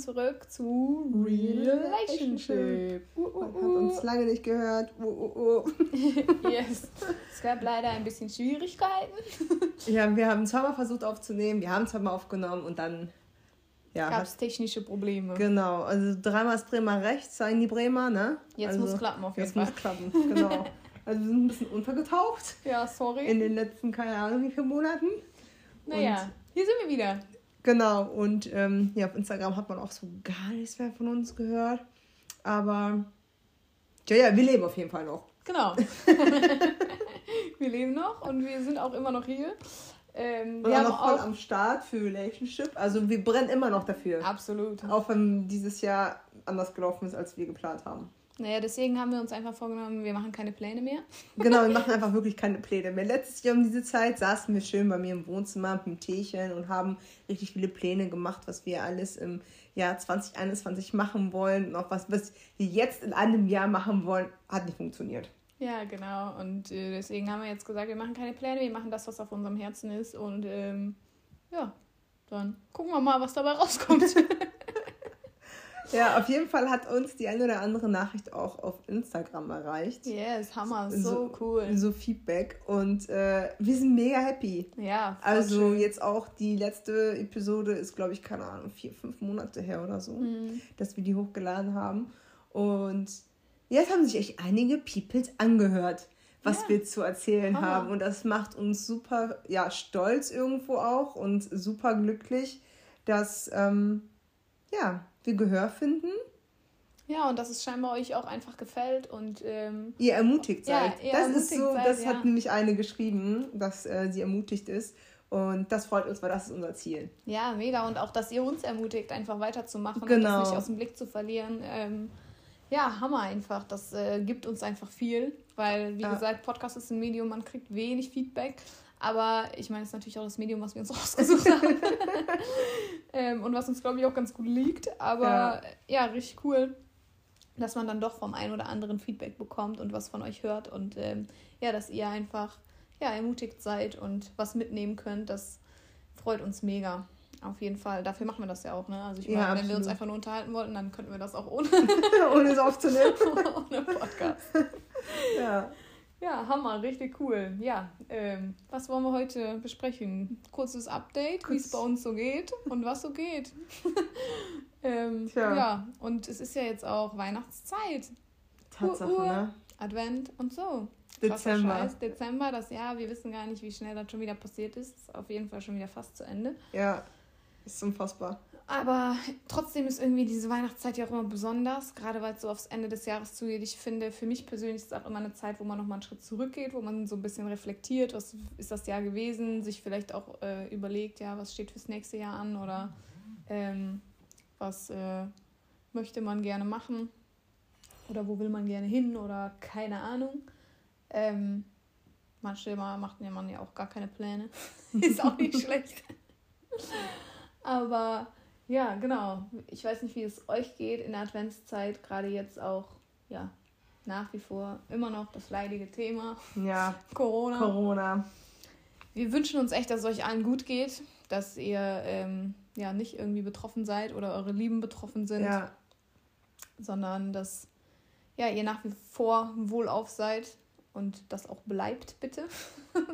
zurück zu Relationship. Uh, uh, Man hat uns lange nicht gehört. Uh, yes. Es gab leider ein bisschen Schwierigkeiten. ja, wir haben zweimal versucht aufzunehmen, wir haben zweimal aufgenommen und dann ja, gab es technische Probleme. Genau, also dreimal ist Bremer rechts, sagen die Bremer, ne? Jetzt also, muss klappen auf jeden jetzt Fall. Jetzt muss klappen, genau. Also wir sind ein bisschen untergetaucht. Ja, sorry. In den letzten, keine Ahnung, wie viele Monaten. Naja, und hier sind wir wieder. Genau, und ähm, ja, auf Instagram hat man auch so gar nichts mehr von uns gehört. Aber ja, ja, wir leben auf jeden Fall noch. Genau. wir leben noch und wir sind auch immer noch hier. Ähm, wir und auch noch voll auch am Start für Relationship. Also wir brennen immer noch dafür. Absolut. Auch wenn dieses Jahr anders gelaufen ist, als wir geplant haben. Naja, deswegen haben wir uns einfach vorgenommen, wir machen keine Pläne mehr. Genau, wir machen einfach wirklich keine Pläne mehr. Letztes Jahr um diese Zeit saßen wir schön bei mir im Wohnzimmer mit dem Teechen und haben richtig viele Pläne gemacht, was wir alles im Jahr 2021 machen wollen. Und auch was, was wir jetzt in einem Jahr machen wollen, hat nicht funktioniert. Ja, genau. Und äh, deswegen haben wir jetzt gesagt, wir machen keine Pläne, wir machen das, was auf unserem Herzen ist. Und ähm, ja, dann gucken wir mal, was dabei rauskommt. Ja, auf jeden Fall hat uns die eine oder andere Nachricht auch auf Instagram erreicht. Yes, Hammer, so, so cool. So Feedback und äh, wir sind mega happy. Ja, Also schön. jetzt auch die letzte Episode ist, glaube ich, keine Ahnung, vier, fünf Monate her oder so, mhm. dass wir die hochgeladen haben. Und jetzt haben sich echt einige Peoples angehört, was ja. wir zu erzählen Hammer. haben. Und das macht uns super ja, stolz irgendwo auch und super glücklich, dass ähm, ja, wir Gehör finden. Ja, und dass es scheinbar euch auch einfach gefällt und ähm, ihr ermutigt seid. Ja, ihr das ermutigt ist so, seid, das ja. hat nämlich eine geschrieben, dass äh, sie ermutigt ist. Und das freut uns, weil das ist unser Ziel. Ja, mega. Und auch, dass ihr uns ermutigt, einfach weiterzumachen genau. und das nicht aus dem Blick zu verlieren. Ähm, ja, Hammer einfach. Das äh, gibt uns einfach viel, weil, wie ja. gesagt, Podcast ist ein Medium, man kriegt wenig Feedback. Aber ich meine, es ist natürlich auch das Medium, was wir uns rausgesucht haben. ähm, und was uns, glaube ich, auch ganz gut liegt. Aber ja. ja. richtig cool, dass man dann doch vom einen oder anderen Feedback bekommt und was von euch hört. Und ähm, ja, dass ihr einfach ja, ermutigt seid und was mitnehmen könnt. Das freut uns mega. Auf jeden Fall. Dafür machen wir das ja auch, ne? Also ich meine, ja, wenn wir uns einfach nur unterhalten wollten, dann könnten wir das auch ohne. ohne es aufzunehmen. ohne Podcast. Ja. Ja, Hammer, richtig cool. Ja, ähm, was wollen wir heute besprechen? Kurzes Update, wie es bei uns so geht und was so geht. ähm, ja, und es ist ja jetzt auch Weihnachtszeit. Tatsache, uh, uh, ne? Advent und so. Dezember. Scheiß. Dezember, das Jahr, wir wissen gar nicht, wie schnell das schon wieder passiert ist. Ist auf jeden Fall schon wieder fast zu Ende. Ja, ist unfassbar. Aber trotzdem ist irgendwie diese Weihnachtszeit ja auch immer besonders, gerade weil es so aufs Ende des Jahres zugeht. Ich finde, für mich persönlich ist es auch immer eine Zeit, wo man nochmal einen Schritt zurückgeht, wo man so ein bisschen reflektiert, was ist das Jahr gewesen, sich vielleicht auch äh, überlegt, ja, was steht fürs nächste Jahr an oder ähm, was äh, möchte man gerne machen oder wo will man gerne hin oder keine Ahnung. Ähm, manche Mal macht man ja auch gar keine Pläne. ist auch nicht schlecht. Aber ja, genau. Ich weiß nicht, wie es euch geht in der Adventszeit, gerade jetzt auch, ja, nach wie vor immer noch das leidige Thema. Ja. Corona. Corona. Wir wünschen uns echt, dass es euch allen gut geht, dass ihr ähm, ja nicht irgendwie betroffen seid oder eure Lieben betroffen sind. Ja. Sondern dass ja, ihr nach wie vor wohlauf seid und das auch bleibt, bitte.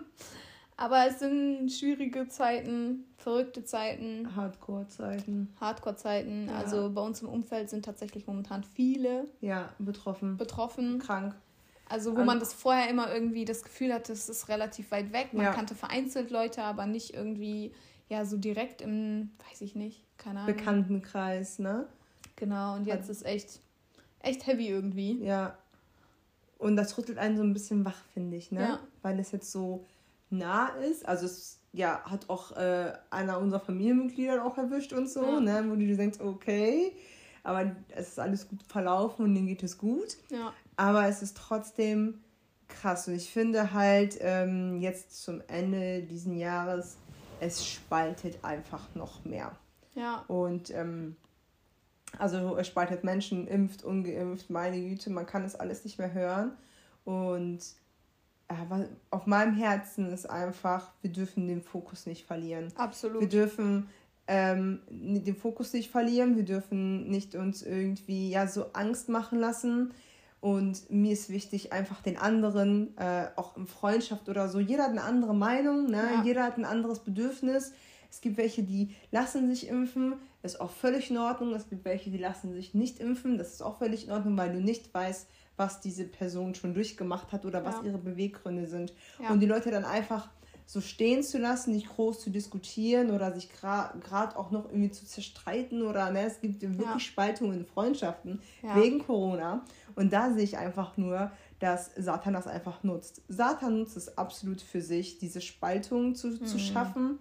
Aber es sind schwierige Zeiten, verrückte Zeiten. Hardcore-Zeiten. Hardcore-Zeiten. Ja. Also bei uns im Umfeld sind tatsächlich momentan viele. Ja, betroffen. Betroffen. Krank. Also wo man das vorher immer irgendwie das Gefühl hatte, es ist relativ weit weg. Man ja. kannte vereinzelt Leute, aber nicht irgendwie, ja, so direkt im, weiß ich nicht, keine Ahnung. Bekanntenkreis, ne? Genau, und jetzt Hat... ist echt, echt heavy irgendwie. Ja. Und das rüttelt einen so ein bisschen wach, finde ich, ne? Ja. Weil es jetzt so nah ist. Also es ja, hat auch äh, einer unserer Familienmitglieder auch erwischt und so, ja. ne? wo du dir denkst, okay, aber es ist alles gut verlaufen und denen geht es gut. Ja. Aber es ist trotzdem krass. Und ich finde halt ähm, jetzt zum Ende dieses Jahres, es spaltet einfach noch mehr. Ja. Und ähm, also es spaltet Menschen, impft, ungeimpft, meine Güte, man kann es alles nicht mehr hören. Und aber auf meinem Herzen ist einfach, wir dürfen den Fokus nicht verlieren. Absolut. Wir dürfen ähm, den Fokus nicht verlieren. Wir dürfen nicht uns irgendwie ja so Angst machen lassen. Und mir ist wichtig, einfach den anderen, äh, auch in Freundschaft oder so, jeder hat eine andere Meinung, ne? Ja. jeder hat ein anderes Bedürfnis. Es gibt welche, die lassen sich impfen, das ist auch völlig in Ordnung. Es gibt welche, die lassen sich nicht impfen, das ist auch völlig in Ordnung, weil du nicht weißt, was diese Person schon durchgemacht hat oder ja. was ihre Beweggründe sind. Ja. Und die Leute dann einfach so stehen zu lassen, nicht groß zu diskutieren oder sich gerade gra auch noch irgendwie zu zerstreiten oder ne, es gibt wirklich ja. Spaltungen in Freundschaften ja. wegen Corona. Und da sehe ich einfach nur, dass Satan das einfach nutzt. Satan nutzt es absolut für sich, diese Spaltung zu, mhm. zu schaffen.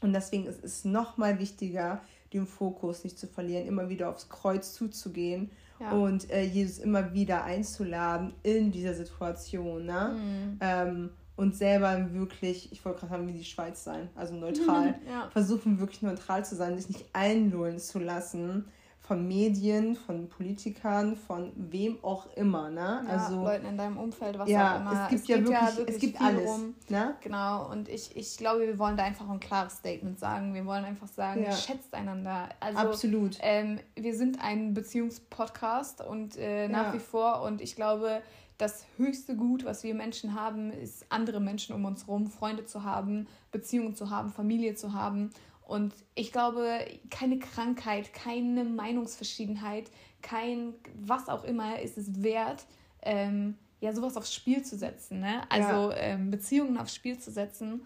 Und deswegen ist es nochmal wichtiger, den Fokus nicht zu verlieren, immer wieder aufs Kreuz zuzugehen ja. und äh, Jesus immer wieder einzuladen in dieser Situation. Ne? Mhm. Ähm, und selber wirklich, ich wollte gerade sagen, wie die Schweiz sein, also neutral. ja. Versuchen wirklich neutral zu sein, sich nicht einlullen zu lassen von Medien, von Politikern, von wem auch immer, ne? Ja, also Leuten in deinem Umfeld, was ja, auch immer. Es gibt, es ja, gibt wirklich, ja wirklich, es gibt alles, rum. ne? Genau. Und ich, ich glaube, wir wollen da einfach ein klares Statement sagen. Wir wollen einfach sagen, ja. schätzt einander. Also, Absolut. Ähm, wir sind ein Beziehungspodcast und äh, nach wie vor und ich glaube, das höchste Gut, was wir Menschen haben, ist andere Menschen um uns herum, Freunde zu haben, Beziehungen zu haben, Familie zu haben. Und ich glaube, keine Krankheit, keine Meinungsverschiedenheit, kein was auch immer ist es wert, ähm, ja, sowas aufs Spiel zu setzen. Ne? Also ja. ähm, Beziehungen aufs Spiel zu setzen.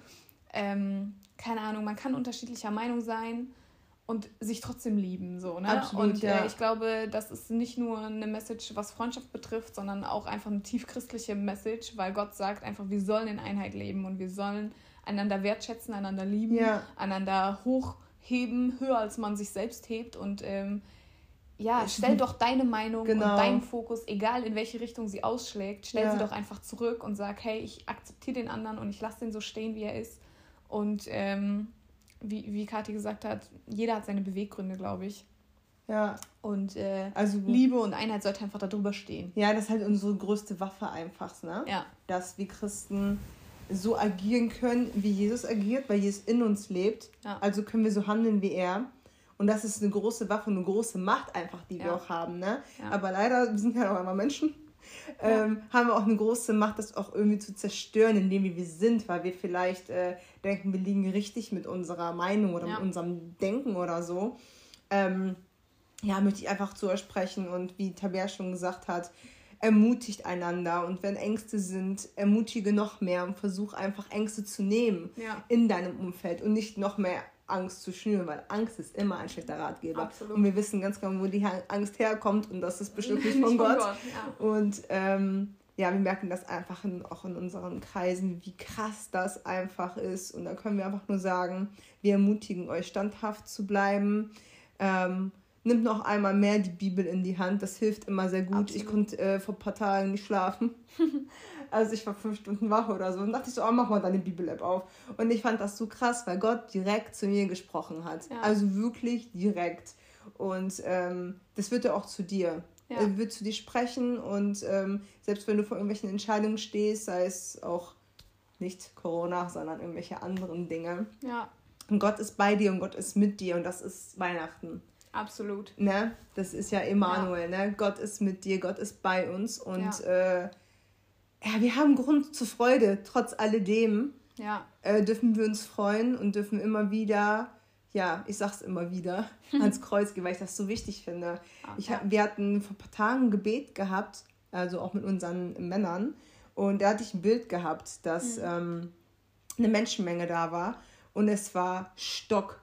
Ähm, keine Ahnung, man kann unterschiedlicher Meinung sein und sich trotzdem lieben. So, ne? Absolut, und ja. äh, ich glaube, das ist nicht nur eine Message, was Freundschaft betrifft, sondern auch einfach eine tiefchristliche Message, weil Gott sagt einfach, wir sollen in Einheit leben und wir sollen einander wertschätzen, einander lieben, ja. einander hochheben, höher als man sich selbst hebt und ähm, ja, stell doch deine Meinung genau. und deinen Fokus, egal in welche Richtung sie ausschlägt, stell ja. sie doch einfach zurück und sag, hey, ich akzeptiere den anderen und ich lasse den so stehen, wie er ist. Und ähm, wie, wie Kathi gesagt hat, jeder hat seine Beweggründe, glaube ich. Ja. Und äh, also, Liebe und Einheit sollte einfach darüber stehen. Ja, das ist halt unsere größte Waffe einfach, ne? Ja. Dass wir Christen so agieren können, wie Jesus agiert, weil Jesus in uns lebt. Ja. Also können wir so handeln wie er. Und das ist eine große Waffe, eine große Macht einfach, die ja. wir auch haben. Ne? Ja. Aber leider, wir sind ja auch immer Menschen, ähm, haben wir auch eine große Macht, das auch irgendwie zu zerstören, indem wir sind, weil wir vielleicht äh, denken, wir liegen richtig mit unserer Meinung oder mit unserem Denken oder so. Ähm, ja, möchte ich einfach zu euch sprechen und wie Tabea schon gesagt hat, ermutigt einander und wenn Ängste sind, ermutige noch mehr und versuch einfach Ängste zu nehmen ja. in deinem Umfeld und nicht noch mehr Angst zu schnüren, weil Angst ist immer ein schlechter Ratgeber. Absolut. Und wir wissen ganz genau, wo die Angst herkommt und das ist bestimmt nicht von Gott. Gott ja. Und ähm, ja, wir merken das einfach in, auch in unseren Kreisen, wie krass das einfach ist. Und da können wir einfach nur sagen, wir ermutigen euch, standhaft zu bleiben. Ähm, nimmt noch einmal mehr die Bibel in die Hand. Das hilft immer sehr gut. Absolut. Ich konnte äh, vor ein paar Tagen nicht schlafen. also ich war fünf Stunden wach oder so. Und dachte ich so, oh, mach mal deine Bibel-App auf. Und ich fand das so krass, weil Gott direkt zu mir gesprochen hat. Ja. Also wirklich direkt. Und ähm, das wird er auch zu dir. Ja. Er wird zu dir sprechen und ähm, selbst wenn du vor irgendwelchen Entscheidungen stehst, sei es auch nicht Corona, sondern irgendwelche anderen Dinge. Ja. Und Gott ist bei dir und Gott ist mit dir und das ist Weihnachten. Absolut. Ne? Das ist ja Emanuel, ja. ne? Gott ist mit dir, Gott ist bei uns und ja. Äh, ja, wir haben Grund zur Freude, trotz alledem. Ja. Äh, dürfen wir uns freuen und dürfen immer wieder, ja, ich sag's immer wieder, ans Kreuz gehen, weil ich das so wichtig finde. Okay. Ich, wir hatten vor ein paar Tagen ein Gebet gehabt, also auch mit unseren Männern, und da hatte ich ein Bild gehabt, dass mhm. ähm, eine Menschenmenge da war und es war stock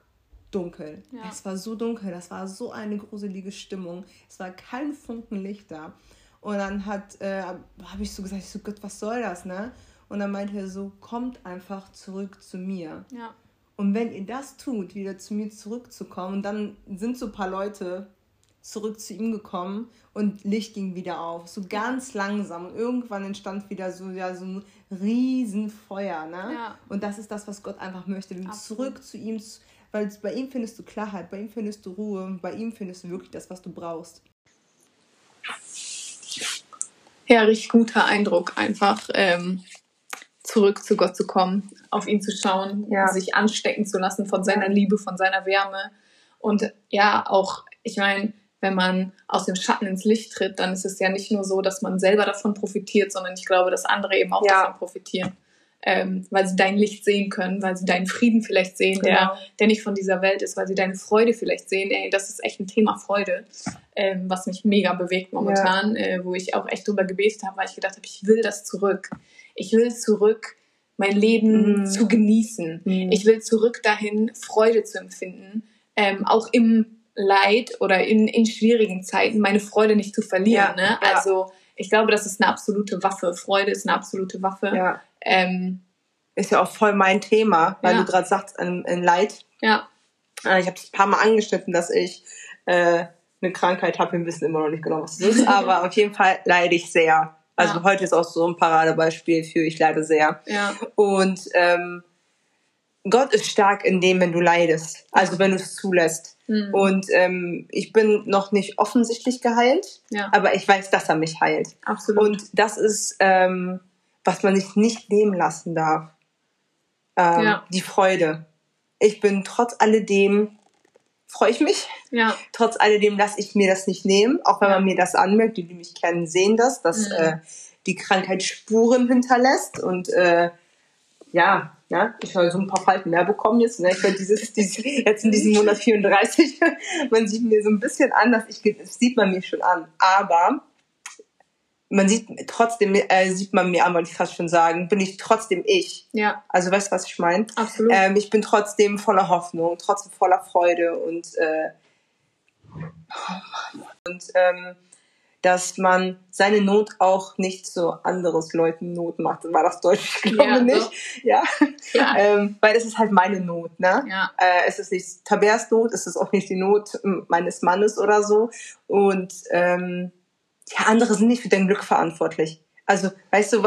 dunkel. Ja. Es war so dunkel, das war so eine gruselige Stimmung. Es war kein Funken Licht da. Und dann hat, äh, habe ich so gesagt, ich so, Gott, was soll das, ne? Und dann meinte er so, kommt einfach zurück zu mir. Ja. Und wenn ihr das tut, wieder zu mir zurückzukommen, dann sind so ein paar Leute zurück zu ihm gekommen und Licht ging wieder auf. So ganz langsam. Und irgendwann entstand wieder so, ja, so ein Riesenfeuer. Ne? Ja. Und das ist das, was Gott einfach möchte. Zurück zu ihm weil bei ihm findest du Klarheit, bei ihm findest du Ruhe, bei ihm findest du wirklich das, was du brauchst. Ja, richtig guter Eindruck einfach. Ähm, zurück zu Gott zu kommen, auf ihn zu schauen, ja. sich anstecken zu lassen von seiner Liebe, von seiner Wärme. Und ja, auch, ich meine, wenn man aus dem Schatten ins Licht tritt, dann ist es ja nicht nur so, dass man selber davon profitiert, sondern ich glaube, dass andere eben auch ja. davon profitieren. Ähm, weil sie dein Licht sehen können, weil sie deinen Frieden vielleicht sehen, genau. der, der nicht von dieser Welt ist, weil sie deine Freude vielleicht sehen. Ey, das ist echt ein Thema Freude, ähm, was mich mega bewegt momentan, ja. äh, wo ich auch echt drüber gebetet habe, weil ich gedacht habe, ich will das zurück. Ich will zurück, mein Leben mm. zu genießen. Mm. Ich will zurück dahin, Freude zu empfinden, ähm, auch im Leid oder in, in schwierigen Zeiten meine Freude nicht zu verlieren. Ja, ne? Ja. Also ich glaube, das ist eine absolute Waffe. Freude ist eine absolute Waffe. Ja. Ähm, ist ja auch voll mein Thema, weil du gerade sagst, in, in Leid. Ja. Äh, ich habe es ein paar Mal angeschnitten, dass ich äh, eine Krankheit habe. Wir wissen immer noch nicht genau, was es ist, aber auf jeden Fall leide ich sehr. Also ja. heute ist auch so ein Paradebeispiel für ich leide sehr. Ja. Und ähm, Gott ist stark in dem, wenn du leidest. Also wenn du es zulässt. Mhm. Und ähm, ich bin noch nicht offensichtlich geheilt, ja. aber ich weiß, dass er mich heilt. Absolut. Und das ist, ähm, was man sich nicht nehmen lassen darf. Ähm, ja. Die Freude. Ich bin trotz alledem, freue ich mich. Ja. Trotz alledem lasse ich mir das nicht nehmen, auch wenn man mir das anmerkt. Die, die mich kennen, sehen das, dass mhm. äh, die Krankheit Spuren hinterlässt und äh, ja, ja, ich habe so ein paar Falten mehr bekommen jetzt. Ne? Ich werde dieses, dieses, jetzt in diesem Monat 34, man sieht mir so ein bisschen an, dass ich, das sieht man mir schon an. Aber man sieht trotzdem, äh, sieht man mir an, wollte ich fast schon sagen, bin ich trotzdem ich. Ja. Also weißt du, was ich meine? Absolut. Ähm, ich bin trotzdem voller Hoffnung, trotzdem voller Freude und äh, oh Mann. und ähm, dass man seine Not auch nicht so anderes Leuten Not macht. War das Deutsch? Ich glaube ja, nicht. So. Ja. ja. Ähm, weil es ist halt meine Not, ne? Ja. Äh, es ist nicht Tabers Not, es ist auch nicht die Not meines Mannes oder so. Und ähm, ja, andere sind nicht für dein Glück verantwortlich. Also, weißt du,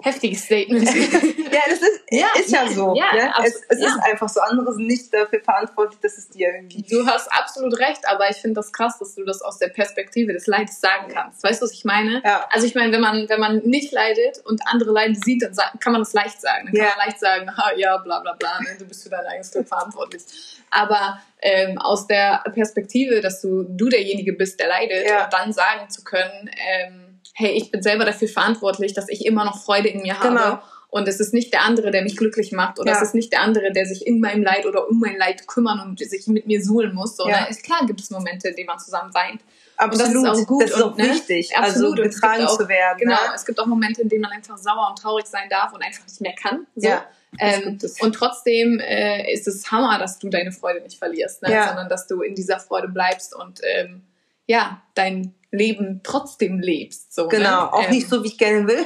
heftiges Statement. ja, das ist ja, ist ja so. Ja, ne? Es, es ja. ist einfach so. Andere sind nicht dafür verantwortlich, dass es dir irgendwie. Du hast absolut recht, aber ich finde das krass, dass du das aus der Perspektive des Leides sagen kannst. Weißt du, was ich meine? Ja. Also ich meine, wenn man, wenn man nicht leidet und andere Leiden sieht, dann kann man das leicht sagen. Dann kann man leicht sagen, ha, ja, bla bla bla, ne? du bist für dein eigenes Glück verantwortlich. Aber ähm, aus der Perspektive, dass du, du derjenige bist, der leidet, dann sagen zu können, ähm, hey, ich bin selber dafür verantwortlich, dass ich immer noch Freude in mir habe. Genau. Und es ist nicht der andere, der mich glücklich macht. Oder ja. es ist nicht der andere, der sich in meinem Leid oder um mein Leid kümmern und sich mit mir suhlen muss. Sondern ja. ist klar, gibt es Momente, in denen man zusammen weint. Absolut. Und das ist auch gut. Das ist auch und, ne, wichtig, absolut. also getragen auch, zu werden. Genau, ne? es gibt auch Momente, in denen man einfach sauer und traurig sein darf und einfach nicht mehr kann. So. Ja. Ähm, und trotzdem äh, ist es Hammer, dass du deine Freude nicht verlierst, ne? ja. sondern dass du in dieser Freude bleibst und ähm, ja, dein Leben trotzdem lebst. So, ne? genau, ne? auch ähm, nicht so, wie ich gerne will.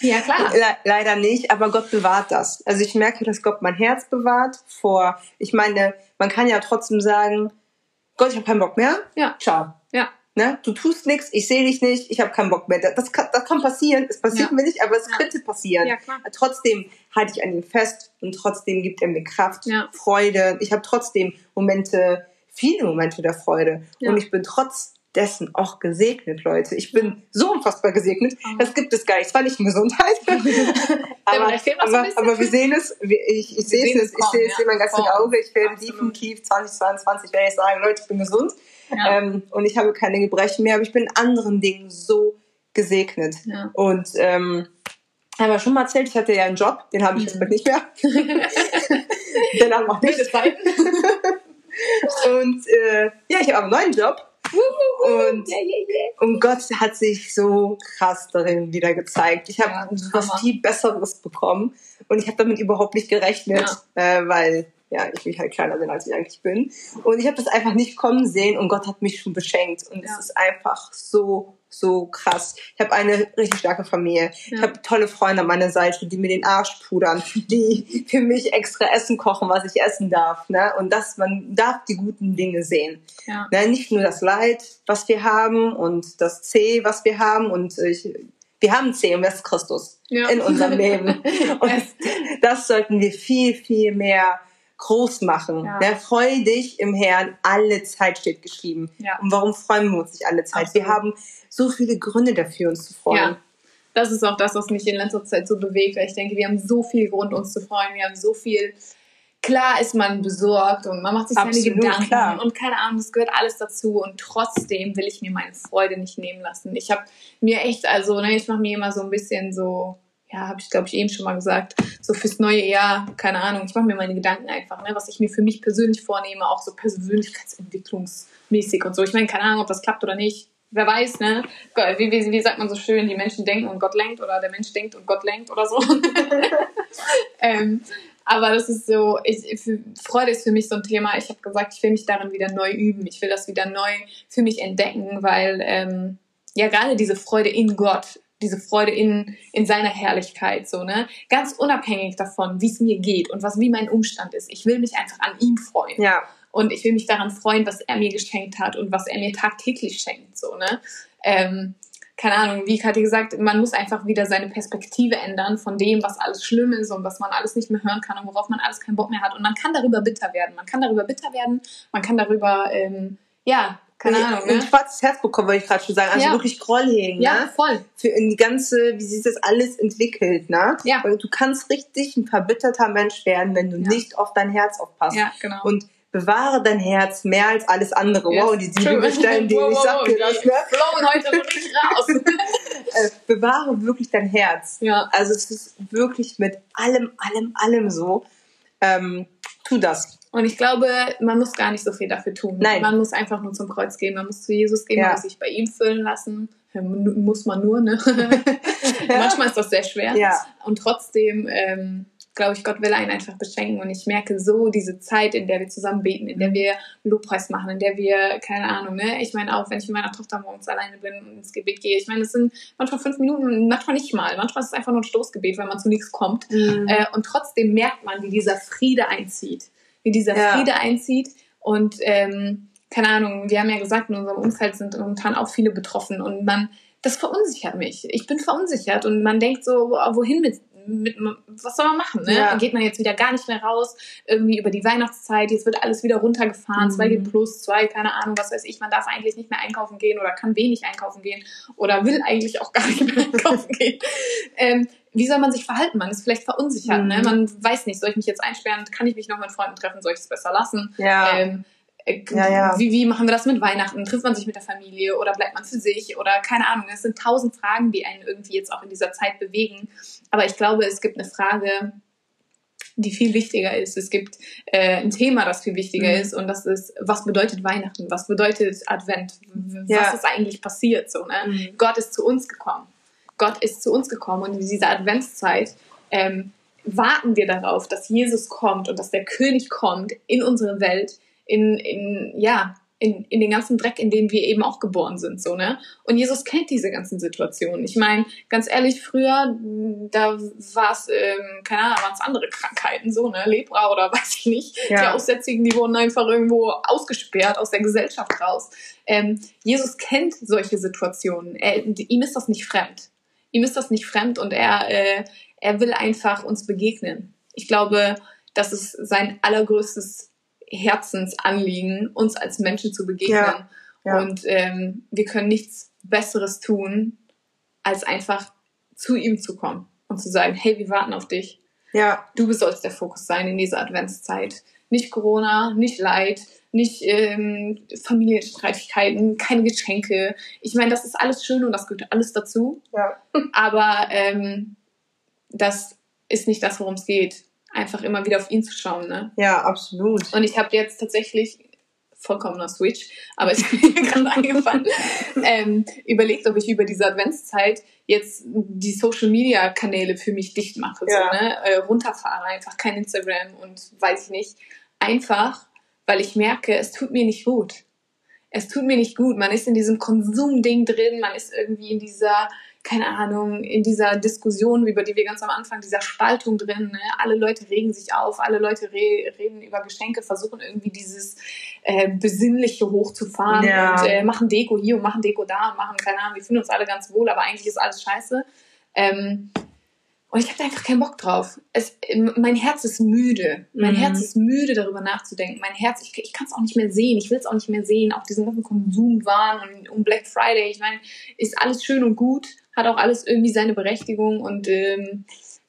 Ja, klar. Le leider nicht, aber Gott bewahrt das. Also ich merke, dass Gott mein Herz bewahrt vor, ich meine, man kann ja trotzdem sagen, Gott, ich habe keinen Bock mehr. Ja. Ciao. Ja. Ne? Du tust nichts, ich sehe dich nicht, ich habe keinen Bock mehr. Das kann, das kann passieren, es passiert ja. mir nicht, aber es ja. könnte passieren. Ja, klar. Trotzdem halte ich an ihm fest und trotzdem gibt er mir Kraft, ja. Freude. Ich habe trotzdem Momente, viele Momente der Freude. Und ich bin trotz dessen auch gesegnet, Leute. Ich bin so unfassbar gesegnet. Das gibt es gar nicht. Zwar nicht in Gesundheit, aber, aber, aber, wir sehen es. Ich, ich sehe es. Ich sehe es in meinem ganzen Auge. Ich werde definitiv 2022 werde ich sagen, Leute, ich bin gesund. Ja. Ähm, und ich habe keine Gebrechen mehr, aber ich bin in anderen Dingen so gesegnet. Ja. Und ähm, aber schon mal erzählt, ich hatte ja einen Job, den habe ich mhm. jetzt nicht mehr. den haben auch nicht. und äh, ja, ich habe einen neuen Job und, und Gott hat sich so krass darin wieder gezeigt. Ich habe ja, was viel Besseres bekommen und ich habe damit überhaupt nicht gerechnet, ja. äh, weil ja, ich mich halt kleiner bin, als ich eigentlich bin. Und ich habe das einfach nicht kommen sehen und Gott hat mich schon beschenkt. Und ja. es ist einfach so so krass. Ich habe eine richtig starke Familie. Ja. Ich habe tolle Freunde an meiner Seite, die mir den Arsch pudern, die für mich extra Essen kochen, was ich essen darf. Ne? Und das, man darf die guten Dinge sehen. Ja. Ne? Nicht nur das Leid, was wir haben und das C, was wir haben. Und ich, wir haben C und das ist Christus ja. in unserem Leben. Und das sollten wir viel, viel mehr groß machen. Ja. Ne? Freu dich im Herrn, alle Zeit steht geschrieben. Ja. Und warum freuen wir uns nicht alle Zeit? Absolut. Wir haben so viele Gründe dafür, uns zu freuen. Ja. das ist auch das, was mich in letzter Zeit so bewegt, weil ich denke, wir haben so viel Grund, uns zu freuen. Wir haben so viel. Klar ist man besorgt und man macht sich Absolut, seine Gedanken klar. und keine Ahnung, das gehört alles dazu und trotzdem will ich mir meine Freude nicht nehmen lassen. Ich habe mir echt, also ne, ich mache mir immer so ein bisschen so, ja, habe ich glaube ich eben schon mal gesagt, so fürs neue Jahr, keine Ahnung, ich mache mir meine Gedanken einfach, ne, was ich mir für mich persönlich vornehme, auch so persönlichkeitsentwicklungsmäßig und so. Ich meine, keine Ahnung, ob das klappt oder nicht wer weiß, ne? Wie, wie, wie sagt man so schön, die Menschen denken und Gott lenkt oder der Mensch denkt und Gott lenkt oder so. ähm, aber das ist so, ich, Freude ist für mich so ein Thema. Ich habe gesagt, ich will mich darin wieder neu üben. Ich will das wieder neu für mich entdecken, weil ähm, ja gerade diese Freude in Gott, diese Freude in, in seiner Herrlichkeit, so, ne? Ganz unabhängig davon, wie es mir geht und was, wie mein Umstand ist. Ich will mich einfach an ihm freuen. Ja. Und ich will mich daran freuen, was er mir geschenkt hat und was er mir tagtäglich schenkt. So, ne? Ähm, keine Ahnung, wie Kathi gesagt, man muss einfach wieder seine Perspektive ändern von dem, was alles schlimm ist und was man alles nicht mehr hören kann und worauf man alles keinen Bock mehr hat. Und man kann darüber bitter werden. Man kann darüber bitter werden, man kann darüber, ähm, ja, keine Ahnung. Ne? Ein schwarzes Herz bekommen, wollte ich gerade schon sagen. Also ja. wirklich Groll hegen. Ja, ne? voll. Für in die ganze, wie sich das alles entwickelt, ne? Ja. Weil du kannst richtig ein verbitterter Mensch werden, wenn du ja. nicht auf dein Herz aufpasst. Ja, genau. Und bewahre dein Herz mehr als alles andere. Yes. Wow, die Bibelstellen, die wow, ich sag dir das, ne? Flowen heute wirklich raus. Äh, bewahre wirklich dein Herz. Ja. Also es ist wirklich mit allem, allem, allem so. Ähm, tu das. Und ich glaube, man muss gar nicht so viel dafür tun. Nein. Man muss einfach nur zum Kreuz gehen, man muss zu Jesus gehen, ja. man muss sich bei ihm füllen lassen. Muss man nur, ne? Manchmal ist das sehr schwer. Ja. Und trotzdem ähm, glaube ich, Gott will einen einfach beschenken. Und ich merke so diese Zeit, in der wir zusammen beten, in der wir Lobpreis machen, in der wir, keine Ahnung, ne? Ich meine auch, wenn ich mit meiner Tochter morgens alleine bin und ins Gebet gehe, ich meine, es sind manchmal fünf Minuten, manchmal nicht mal. Manchmal ist es einfach nur ein Stoßgebet, weil man zu nichts kommt. Mhm. Äh, und trotzdem merkt man, wie dieser Friede einzieht. Wie dieser ja. Friede einzieht. Und ähm, keine Ahnung, wir haben ja gesagt, in unserem Umfeld sind momentan auch viele betroffen und man, das verunsichert mich. Ich bin verunsichert und man denkt so, wohin mit mit, was soll man machen? Ne? Ja. Dann geht man jetzt wieder gar nicht mehr raus, irgendwie über die Weihnachtszeit, jetzt wird alles wieder runtergefahren, mhm. 2G plus, 2, keine Ahnung, was weiß ich, man darf eigentlich nicht mehr einkaufen gehen oder kann wenig einkaufen gehen oder will eigentlich auch gar nicht mehr einkaufen gehen. Ähm, wie soll man sich verhalten? Man ist vielleicht verunsichert, ne? mhm. ne? Man weiß nicht, soll ich mich jetzt einsperren? Kann ich mich noch mit Freunden treffen? Soll ich es besser lassen? Ja. Ähm, äh, ja, ja. Wie, wie machen wir das mit Weihnachten? Trifft man sich mit der Familie oder bleibt man für sich? Oder keine Ahnung. Es sind tausend Fragen, die einen irgendwie jetzt auch in dieser Zeit bewegen. Aber ich glaube, es gibt eine Frage, die viel wichtiger ist. Es gibt äh, ein Thema, das viel wichtiger mhm. ist und das ist, was bedeutet Weihnachten? Was bedeutet Advent? Ja. Was ist eigentlich passiert? So, ne? Mhm. Gott ist zu uns gekommen. Gott ist zu uns gekommen und in dieser Adventszeit ähm, warten wir darauf, dass Jesus kommt und dass der König kommt in unsere Welt, in, in ja, in, in den ganzen Dreck, in dem wir eben auch geboren sind, so, ne? Und Jesus kennt diese ganzen Situationen. Ich meine, ganz ehrlich, früher, da war es, ähm, keine Ahnung, waren es andere Krankheiten, so, ne? Lepra oder weiß ich nicht. Ja. Die Aussätzigen, die wurden einfach irgendwo ausgesperrt aus der Gesellschaft raus. Ähm, Jesus kennt solche Situationen. Er, ihm ist das nicht fremd. Ihm ist das nicht fremd und er, äh, er will einfach uns begegnen. Ich glaube, das ist sein allergrößtes Herzensanliegen, uns als Menschen zu begegnen. Ja, ja. Und ähm, wir können nichts Besseres tun, als einfach zu ihm zu kommen und zu sagen, hey, wir warten auf dich. Ja. Du sollst der Fokus sein in dieser Adventszeit. Nicht Corona, nicht Leid, nicht ähm, Familienstreitigkeiten, keine Geschenke. Ich meine, das ist alles schön und das gehört alles dazu. Ja. Aber ähm, das ist nicht das, worum es geht einfach immer wieder auf ihn zu schauen. Ne? Ja, absolut. Und ich habe jetzt tatsächlich vollkommener Switch, aber es ist mir gerade eingefallen, ähm, überlegt, ob ich über diese Adventszeit jetzt die Social Media Kanäle für mich dicht mache, ja. so, ne? äh, runterfahre, einfach kein Instagram und weiß ich nicht, einfach, weil ich merke, es tut mir nicht gut. Es tut mir nicht gut. Man ist in diesem Konsumding drin, man ist irgendwie in dieser keine Ahnung, in dieser Diskussion, über die wir ganz am Anfang, dieser Spaltung drin, ne? alle Leute regen sich auf, alle Leute re reden über Geschenke, versuchen irgendwie dieses äh, Besinnliche hochzufahren ja. und äh, machen Deko hier und machen Deko da und machen, keine Ahnung, wir fühlen uns alle ganz wohl, aber eigentlich ist alles scheiße. Ähm, Und ich habe da einfach keinen Bock drauf. Es, mein Herz ist müde. Mein mhm. Herz ist müde, darüber nachzudenken. Mein Herz, ich, ich kann es auch nicht mehr sehen. Ich will es auch nicht mehr sehen. Auch diesen ganzen Konsumwahn und, und Black Friday. Ich meine, ist alles schön und gut, hat auch alles irgendwie seine Berechtigung und ähm,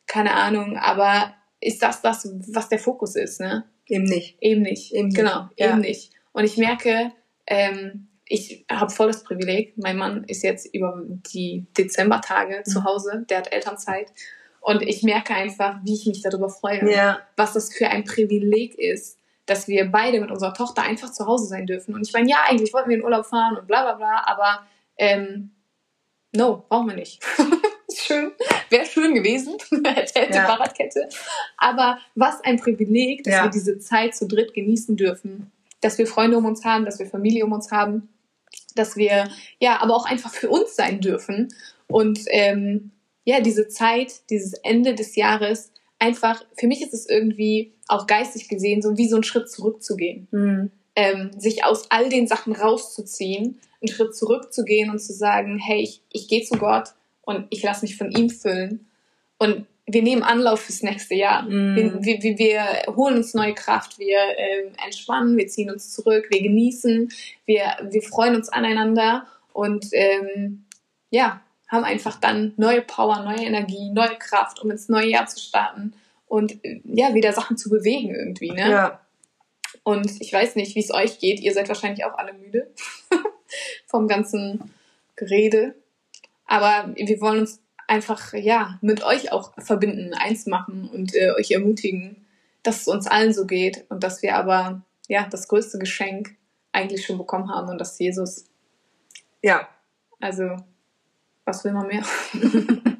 keine Ahnung. Aber ist das das, was der Fokus ist, ne? Eben nicht. Eben nicht. Eben genau, nicht. eben ja. nicht. Und ich merke, ähm, ich habe voll das Privileg. Mein Mann ist jetzt über die Dezembertage mhm. zu Hause. Der hat Elternzeit. Und ich merke einfach, wie ich mich darüber freue, ja. was das für ein Privileg ist, dass wir beide mit unserer Tochter einfach zu Hause sein dürfen. Und ich meine, ja, eigentlich wollten wir in Urlaub fahren und bla bla bla, aber ähm, no, brauchen wir nicht. schön, wäre schön gewesen, hätte, hätte ja. Fahrradkette. Aber was ein Privileg, dass ja. wir diese Zeit zu dritt genießen dürfen, dass wir Freunde um uns haben, dass wir Familie um uns haben, dass wir ja, aber auch einfach für uns sein dürfen und ähm, ja, diese Zeit, dieses Ende des Jahres, einfach, für mich ist es irgendwie auch geistig gesehen, so wie so ein Schritt zurückzugehen. Mhm. Ähm, sich aus all den Sachen rauszuziehen, einen Schritt zurückzugehen und zu sagen, hey, ich, ich gehe zu Gott und ich lasse mich von ihm füllen. Und wir nehmen Anlauf fürs nächste Jahr. Mm. Wir, wir, wir, holen uns neue Kraft, wir ähm, entspannen, wir ziehen uns zurück, wir genießen, wir, wir freuen uns aneinander und ähm, ja, haben einfach dann neue Power, neue Energie, neue Kraft, um ins neue Jahr zu starten und ja, wieder Sachen zu bewegen irgendwie, ne? Ja. Und ich weiß nicht, wie es euch geht. Ihr seid wahrscheinlich auch alle müde vom ganzen Gerede. Aber wir wollen uns einfach, ja, mit euch auch verbinden, eins machen und äh, euch ermutigen, dass es uns allen so geht und dass wir aber, ja, das größte Geschenk eigentlich schon bekommen haben und das Jesus. Ja. Also, was will man mehr?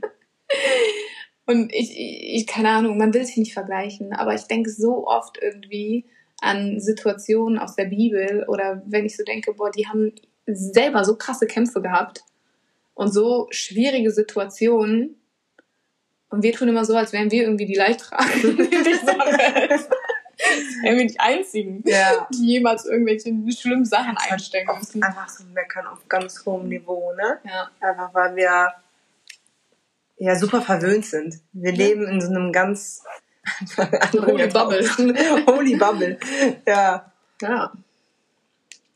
und ich, ich, keine Ahnung, man will sich nicht vergleichen, aber ich denke so oft irgendwie an Situationen aus der Bibel oder wenn ich so denke, boah, die haben selber so krasse Kämpfe gehabt und so schwierige Situationen und wir tun immer so, als wären wir irgendwie die Leidtragenden in dieser Welt. wir die Einzigen, ja. die jemals irgendwelche schlimmen Sachen einstecken müssen. Einfach so meckern auf ganz hohem Niveau, ne? Ja. Einfach weil wir ja super verwöhnt sind. Wir ja. leben in so einem ganz Holy Bubble. Holy Bubble. Ja. Ja.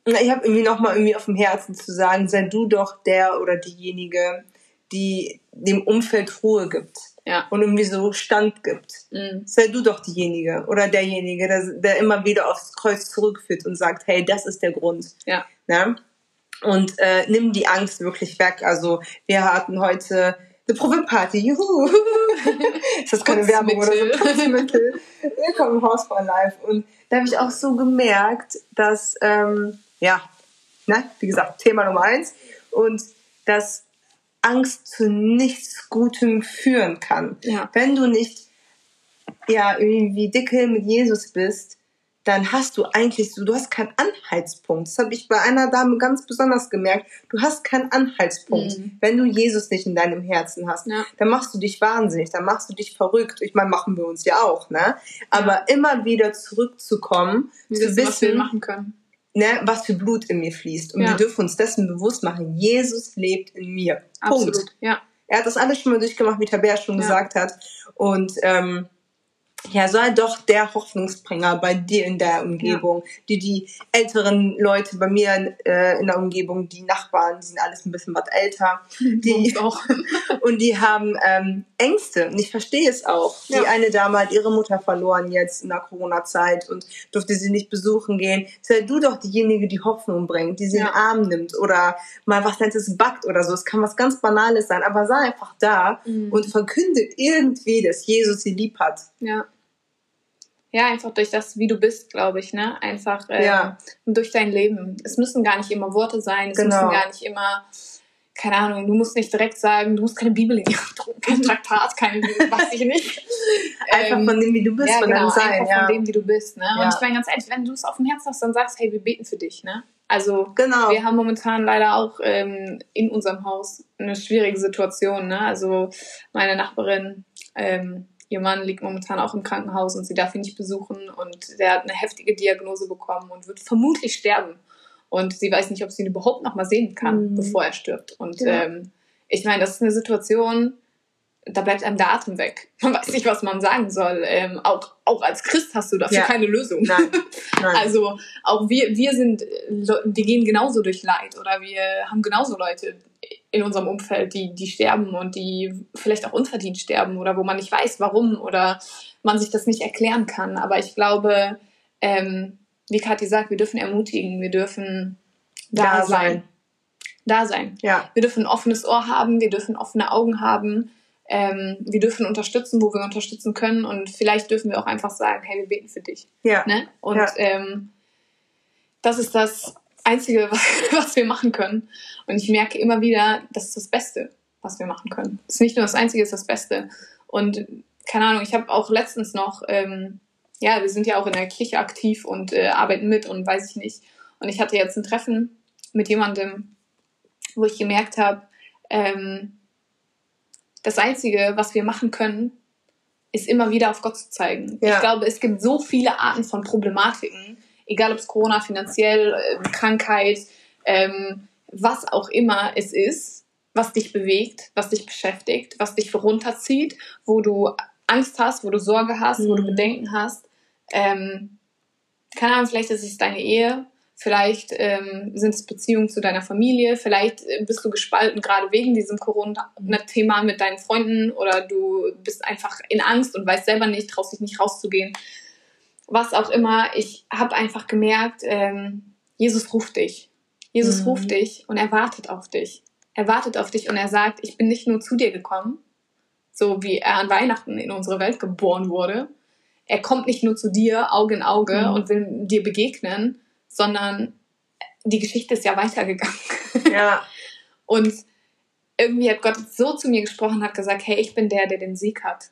Ich habe irgendwie nochmal irgendwie auf dem Herzen zu sagen, sei du doch der oder diejenige, die dem Umfeld Ruhe gibt. Ja. Und irgendwie so Stand gibt. Mhm. Sei du doch diejenige oder derjenige, der, der immer wieder aufs Kreuz zurückführt und sagt, hey, das ist der Grund. Ja. ja? Und äh, nimm die Angst wirklich weg. Also wir hatten heute The Profit Party, juhu. ist das keine Werbung oder so? Putzmittel. Willkommen im Haus for Life. Und da habe ich auch so gemerkt, dass, ähm, ja, ne, wie gesagt, Thema Nummer eins. Und dass Angst zu nichts Gutem führen kann. Ja. Wenn du nicht ja irgendwie dicke mit Jesus bist, dann hast du eigentlich so, du hast keinen Anhaltspunkt. Das habe ich bei einer Dame ganz besonders gemerkt. Du hast keinen Anhaltspunkt, mhm. wenn du Jesus nicht in deinem Herzen hast. Ja. Dann machst du dich wahnsinnig, dann machst du dich verrückt. Ich meine, machen wir uns ja auch, ne? Aber ja. immer wieder zurückzukommen, Wie zu wissen, was wir machen können. Ne, was für Blut in mir fließt. Und ja. wir dürfen uns dessen bewusst machen. Jesus lebt in mir. Punkt. Absolut. Ja. Er hat das alles schon mal durchgemacht, wie Tabea schon gesagt hat. Und ähm, ja, sei doch der Hoffnungsbringer bei dir in der Umgebung. Ja. Die, die älteren Leute bei mir äh, in der Umgebung, die Nachbarn, die sind alles ein bisschen was älter. Die, auch. und die haben ähm, Ängste. Und ich verstehe es auch. Ja. Die eine Dame hat ihre Mutter verloren jetzt in der Corona-Zeit und durfte sie nicht besuchen gehen. Sei du doch diejenige, die Hoffnung bringt, die sie ja. in den Arm nimmt oder mal was Nettes backt oder so. Es kann was ganz Banales sein, aber sei einfach da mhm. und verkünde irgendwie, dass Jesus sie lieb hat. Ja. Ja, einfach durch das, wie du bist, glaube ich, ne? Einfach äh, ja. durch dein Leben. Es müssen gar nicht immer Worte sein, es genau. müssen gar nicht immer, keine Ahnung, du musst nicht direkt sagen, du musst keine Bibel in die Hand drucken, kein Traktat, kein, weiß ich nicht. einfach ähm, von dem, wie du bist, ja, von genau, deinem Sein. Einfach ja. von dem, wie du bist, ne? Und ich meine ganz ehrlich, wenn du es auf dem Herzen hast, dann sagst, hey, wir beten für dich, ne? Also genau. wir haben momentan leider auch ähm, in unserem Haus eine schwierige Situation, ne? Also meine Nachbarin ähm, Ihr Mann liegt momentan auch im Krankenhaus und sie darf ihn nicht besuchen und der hat eine heftige Diagnose bekommen und wird vermutlich sterben. Und sie weiß nicht, ob sie ihn überhaupt noch mal sehen kann, mhm. bevor er stirbt. Und ja. ähm, ich meine, das ist eine Situation, da bleibt einem der Atem weg. Man weiß nicht, was man sagen soll. Ähm, auch, auch als Christ hast du dafür ja. keine Lösung. Nein. Nein. Also auch wir, wir sind, wir gehen genauso durch Leid oder wir haben genauso Leute in unserem Umfeld, die, die sterben und die vielleicht auch unverdient sterben oder wo man nicht weiß, warum oder man sich das nicht erklären kann. Aber ich glaube, ähm, wie Kathi sagt, wir dürfen ermutigen, wir dürfen da, da sein. sein. Da sein. Ja. Wir dürfen ein offenes Ohr haben, wir dürfen offene Augen haben ähm, wir dürfen unterstützen, wo wir unterstützen können und vielleicht dürfen wir auch einfach sagen, hey, wir beten für dich. Ja. Ne? Und ja. ähm, das ist das Einzige, was, wir machen können. Und ich merke immer wieder, das ist das Beste, was wir machen können. Es ist nicht nur das Einzige, es ist das Beste. Und keine Ahnung, ich habe auch letztens noch, ähm, ja, wir sind ja auch in der Kirche aktiv und äh, arbeiten mit und weiß ich nicht. Und ich hatte jetzt ein Treffen mit jemandem, wo ich gemerkt habe, ähm, das Einzige, was wir machen können, ist immer wieder auf Gott zu zeigen. Ja. Ich glaube, es gibt so viele Arten von Problematiken, egal ob es Corona, finanziell, äh, Krankheit, ähm, was auch immer es ist, was dich bewegt, was dich beschäftigt, was dich runterzieht, wo du Angst hast, wo du Sorge hast, mhm. wo du mhm. Bedenken hast. Ähm, keine Ahnung, vielleicht ist es deine Ehe, Vielleicht ähm, sind es Beziehungen zu deiner Familie, vielleicht äh, bist du gespalten, gerade wegen diesem Corona-Thema mit deinen Freunden oder du bist einfach in Angst und weißt selber nicht, traust dich nicht rauszugehen. Was auch immer, ich habe einfach gemerkt, ähm, Jesus ruft dich. Jesus mhm. ruft dich und er wartet auf dich. Er wartet auf dich und er sagt, ich bin nicht nur zu dir gekommen, so wie er an Weihnachten in unsere Welt geboren wurde. Er kommt nicht nur zu dir, Auge in Auge mhm. und will dir begegnen, sondern die Geschichte ist ja weitergegangen. Ja. und irgendwie hat Gott so zu mir gesprochen, hat gesagt, hey, ich bin der, der den Sieg hat.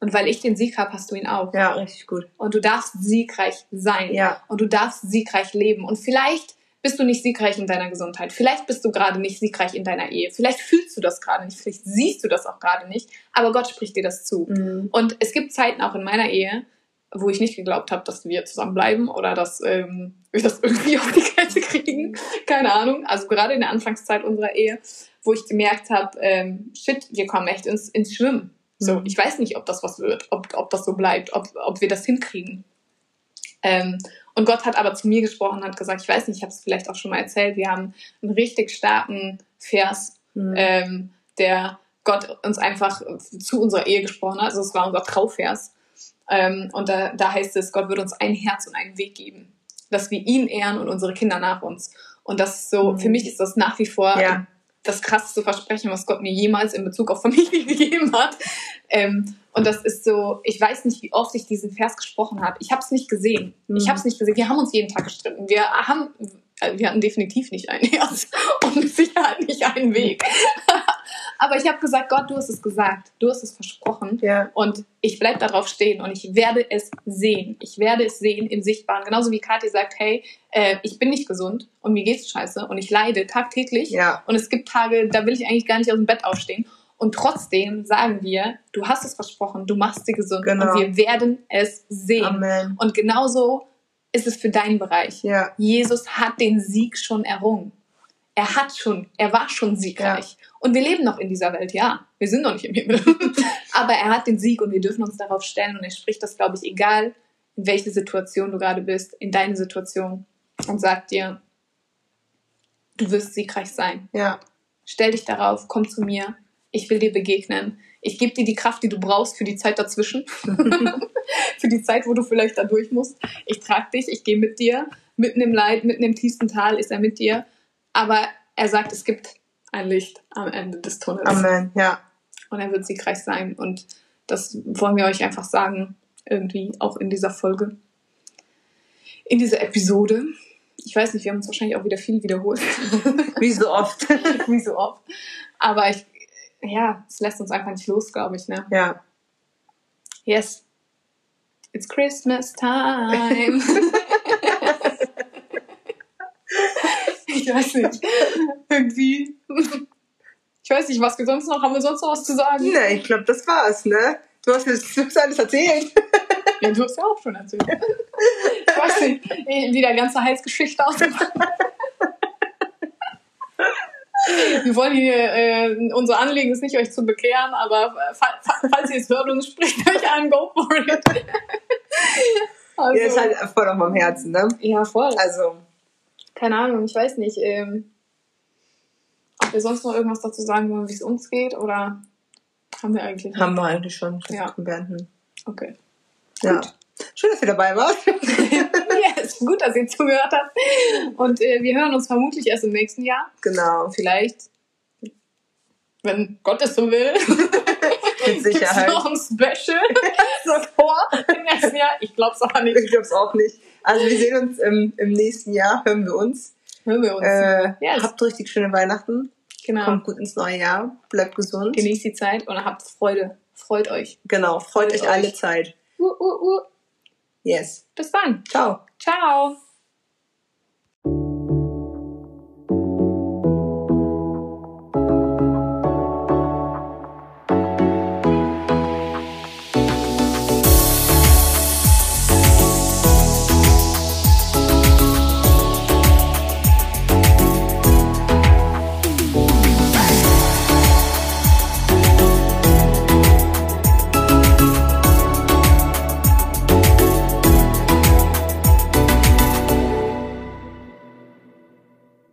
Und weil ich den Sieg habe, hast du ihn auch. Ja, richtig gut. Und du darfst siegreich sein. Ja. Und du darfst siegreich leben. Und vielleicht bist du nicht siegreich in deiner Gesundheit. Vielleicht bist du gerade nicht siegreich in deiner Ehe. Vielleicht fühlst du das gerade nicht. Vielleicht siehst du das auch gerade nicht. Aber Gott spricht dir das zu. Mhm. Und es gibt Zeiten auch in meiner Ehe, wo ich nicht geglaubt habe, dass wir zusammenbleiben oder dass ähm, wir das irgendwie auf die Kette kriegen. Keine Ahnung. Also gerade in der Anfangszeit unserer Ehe, wo ich gemerkt habe, ähm, shit, wir kommen echt ins, ins Schwimmen. So, mhm. ich weiß nicht, ob das was wird, ob, ob das so bleibt, ob, ob wir das hinkriegen. Ähm, und Gott hat aber zu mir gesprochen und hat gesagt, ich weiß nicht, ich habe es vielleicht auch schon mal erzählt, wir haben einen richtig starken Vers, mhm. ähm, der Gott uns einfach zu unserer Ehe gesprochen hat. Also es war unser Trauvers. Ähm, und da, da heißt es, Gott wird uns ein Herz und einen Weg geben, dass wir ihn ehren und unsere Kinder nach uns. Und das ist so, mhm. für mich ist das nach wie vor ja. Das krasseste Versprechen, was Gott mir jemals in Bezug auf Familie gegeben hat. Ähm, und das ist so, ich weiß nicht, wie oft ich diesen Vers gesprochen habe. Ich habe es nicht gesehen. Mhm. Ich habe es nicht gesehen. Wir haben uns jeden Tag gestritten. Wir haben, äh, wir hatten definitiv nicht ein Herz und sicher nicht einen Weg. Aber ich habe gesagt, Gott, du hast es gesagt, du hast es versprochen ja. und ich bleibe darauf stehen und ich werde es sehen. Ich werde es sehen im Sichtbaren. Genauso wie Kathi sagt, hey, äh, ich bin nicht gesund und mir geht's scheiße und ich leide tagtäglich ja. und es gibt Tage, da will ich eigentlich gar nicht aus dem Bett aufstehen. Und trotzdem sagen wir, du hast es versprochen, du machst sie gesund genau. und wir werden es sehen. Amen. Und genauso ist es für deinen Bereich. Ja. Jesus hat den Sieg schon errungen. Er hat schon, er war schon siegreich. Ja. Und wir leben noch in dieser Welt, ja. Wir sind noch nicht im Himmel. Aber er hat den Sieg und wir dürfen uns darauf stellen. Und er spricht das, glaube ich, egal, in welche Situation du gerade bist, in deine Situation. Und sagt dir, du wirst siegreich sein. Ja. Stell dich darauf, komm zu mir. Ich will dir begegnen. Ich gebe dir die Kraft, die du brauchst für die Zeit dazwischen. für die Zeit, wo du vielleicht da durch musst. Ich trage dich, ich gehe mit dir. Mitten im Leid, mitten im tiefsten Tal ist er mit dir. Aber er sagt, es gibt ein Licht am Ende des Tunnels. Amen, ja. Und er wird siegreich sein. Und das wollen wir euch einfach sagen, irgendwie auch in dieser Folge. In dieser Episode. Ich weiß nicht, wir haben uns wahrscheinlich auch wieder viel wiederholt. Wie so oft. Wie so oft. Aber ich, ja, es lässt uns einfach nicht los, glaube ich, ne? Ja. Yes. It's Christmas time. ich weiß nicht. Irgendwie. Ich weiß nicht, was wir sonst noch, haben wir sonst noch was zu sagen? Nee, ich glaube, das war's, ne? Du hast du hast alles erzählt. Ja, du hast ja auch schon erzählt. Ich weiß nicht, wieder ganze Heilsgeschichte ausgepackt. Wir wollen hier, äh, unser Anliegen ist nicht, euch zu bekehren, aber falls ihr es hört und spricht euch an, go for it. also, ja, ist halt voll auf meinem Herzen, ne? Ja, voll. Also. Keine Ahnung, ich weiß nicht, ähm, ob wir sonst noch irgendwas dazu sagen wollen, wie es uns geht, oder haben wir eigentlich? Haben wir eigentlich schon. Ja. Beenden. Okay. Ja. Gut. Schön, dass ihr dabei wart. ja, ist gut, dass ihr zugehört habt. Und äh, wir hören uns vermutlich erst im nächsten Jahr. Genau. Vielleicht, wenn Gott es so will. Mit Sicherheit. noch ein Special so vor im nächsten Jahr. Ich glaube es aber nicht. Ich glaube es auch nicht. Also wir sehen uns im, im nächsten Jahr, hören wir uns. Hören wir uns. Äh, yes. Habt richtig schöne Weihnachten. Genau. Kommt gut ins neue Jahr. Bleibt gesund. Genießt die Zeit und habt Freude. Freut euch. Genau, freut, freut euch alle Zeit. Uh, uh, uh. Yes. Bis dann. Ciao. Ciao.